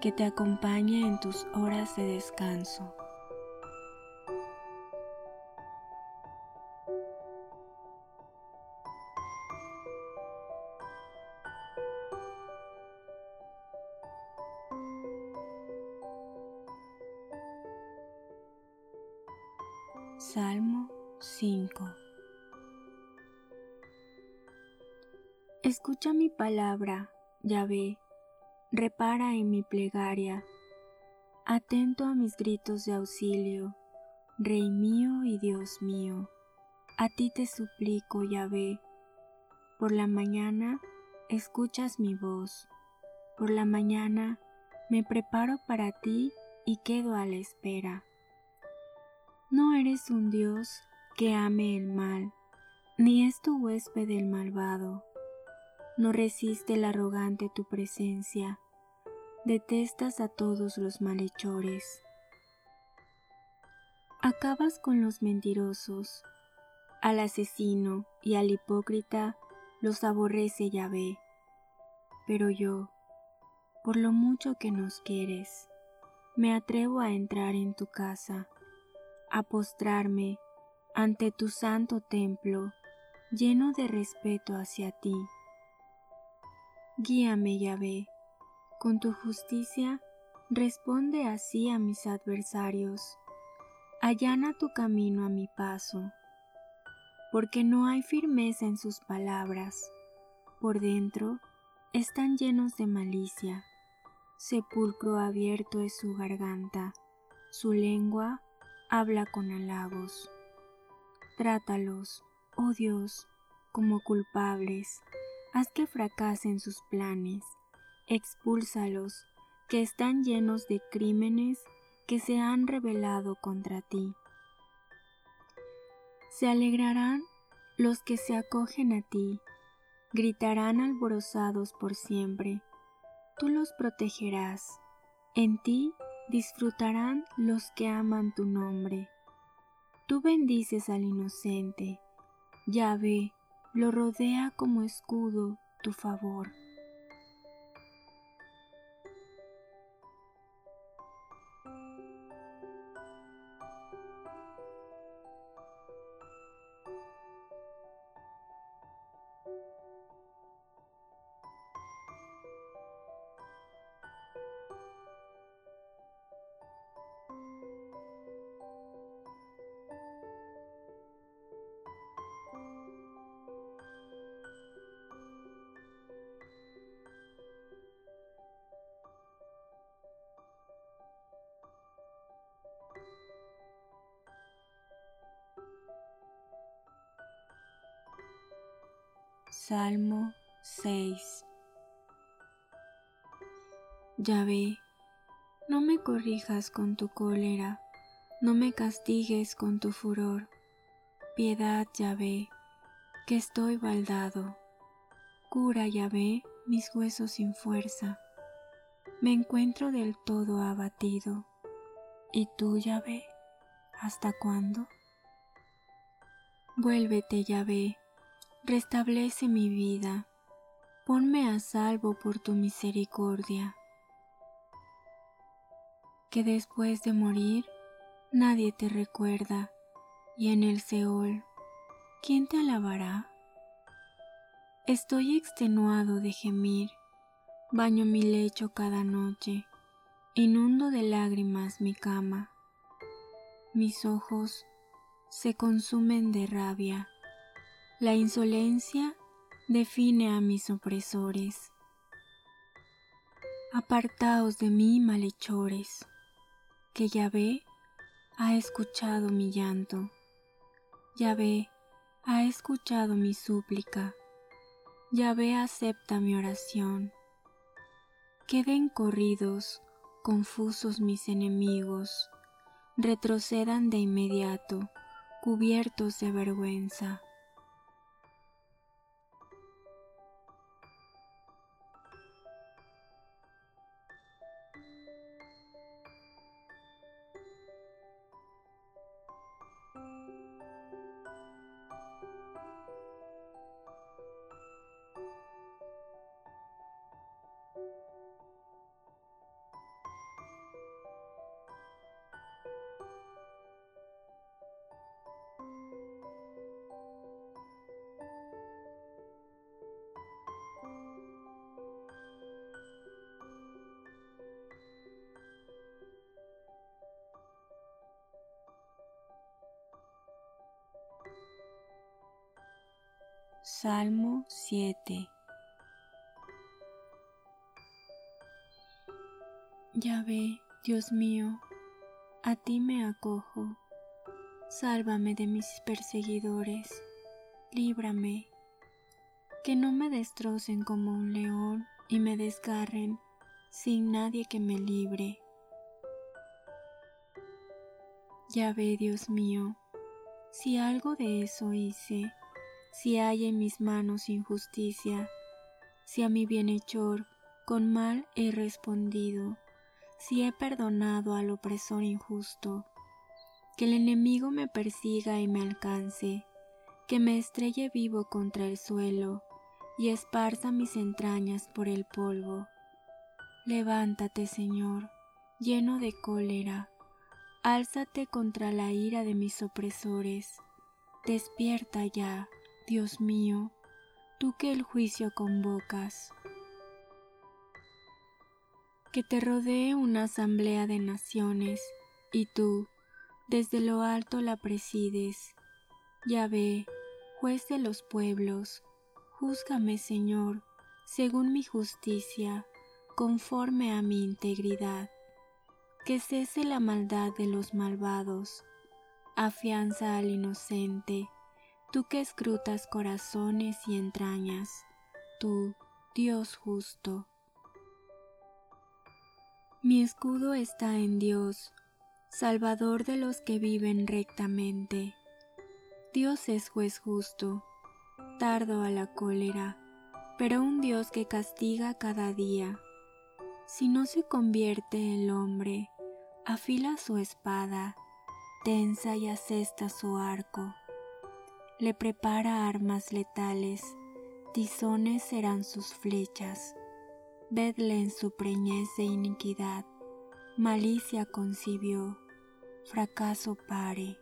que te acompañe en tus horas de descanso. Salmo 5 Escucha mi palabra, Yahvé repara en mi plegaria, atento a mis gritos de auxilio, Rey mío y Dios mío, a ti te suplico, Yahvé. Por la mañana escuchas mi voz, por la mañana me preparo para ti y quedo a la espera. No eres un Dios que ame el mal, ni es tu huésped el malvado. No resiste el arrogante tu presencia, detestas a todos los malhechores. Acabas con los mentirosos, al asesino y al hipócrita los aborrece Yahvé. Pero yo, por lo mucho que nos quieres, me atrevo a entrar en tu casa, a postrarme ante tu santo templo lleno de respeto hacia ti. Guíame, Yahvé, con tu justicia responde así a mis adversarios. Allana tu camino a mi paso, porque no hay firmeza en sus palabras. Por dentro están llenos de malicia. Sepulcro abierto es su garganta, su lengua habla con halagos. Trátalos, oh Dios, como culpables, haz que fracasen sus planes expúlsalos, que están llenos de crímenes que se han revelado contra ti. Se alegrarán los que se acogen a ti, gritarán alborozados por siempre. Tú los protegerás, en ti disfrutarán los que aman tu nombre. Tú bendices al inocente, ya ve, lo rodea como escudo tu favor. Salmo 6 ve, no me corrijas con tu cólera, no me castigues con tu furor. Piedad, ve, que estoy baldado. Cura, ve, mis huesos sin fuerza. Me encuentro del todo abatido. ¿Y tú, ve, hasta cuándo? Vuélvete, ve restablece mi vida, ponme a salvo por tu misericordia. Que después de morir nadie te recuerda y en el Seol, ¿quién te alabará? Estoy extenuado de gemir, baño mi lecho cada noche, inundo de lágrimas mi cama. Mis ojos se consumen de rabia. La insolencia define a mis opresores. Apartaos de mí, malhechores, que Yahvé ha escuchado mi llanto. Yahvé ha escuchado mi súplica. Yahvé acepta mi oración. Queden corridos, confusos mis enemigos, retrocedan de inmediato, cubiertos de vergüenza. Salmo 7 Ya ve, Dios mío, a ti me acojo. Sálvame de mis perseguidores, líbrame, que no me destrocen como un león y me desgarren sin nadie que me libre. Ya ve, Dios mío, si algo de eso hice, si hay en mis manos injusticia, si a mi bienhechor con mal he respondido, si he perdonado al opresor injusto, que el enemigo me persiga y me alcance, que me estrelle vivo contra el suelo y esparza mis entrañas por el polvo. Levántate, Señor, lleno de cólera, álzate contra la ira de mis opresores, despierta ya, Dios mío, tú que el juicio convocas. Que te rodee una asamblea de naciones y tú, desde lo alto la presides. Ya ve, juez de los pueblos, júzgame, Señor, según mi justicia, conforme a mi integridad. Que cese la maldad de los malvados, afianza al inocente tú que escrutas corazones y entrañas, tú, Dios justo. Mi escudo está en Dios, Salvador de los que viven rectamente. Dios es juez justo, tardo a la cólera, pero un Dios que castiga cada día. Si no se convierte el hombre, afila su espada, tensa y asesta su arco le prepara armas letales, tizones serán sus flechas. Vedle en su preñez de iniquidad, malicia concibió, fracaso pare.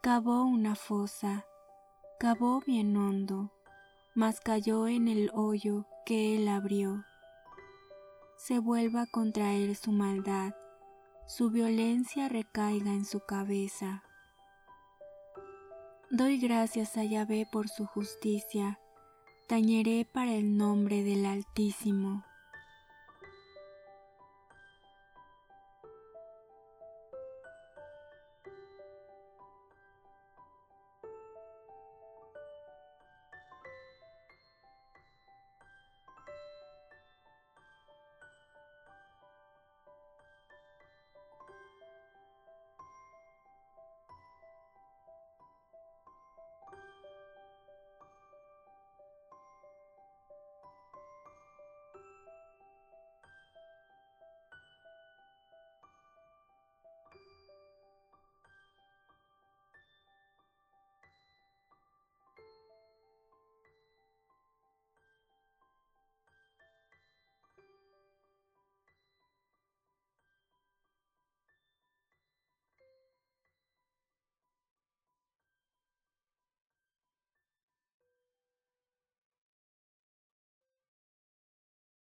Cavó una fosa, cavó bien hondo, mas cayó en el hoyo que él abrió. Se vuelva contra él su maldad, su violencia recaiga en su cabeza Doy gracias a Yahvé por su justicia, tañeré para el nombre del Altísimo.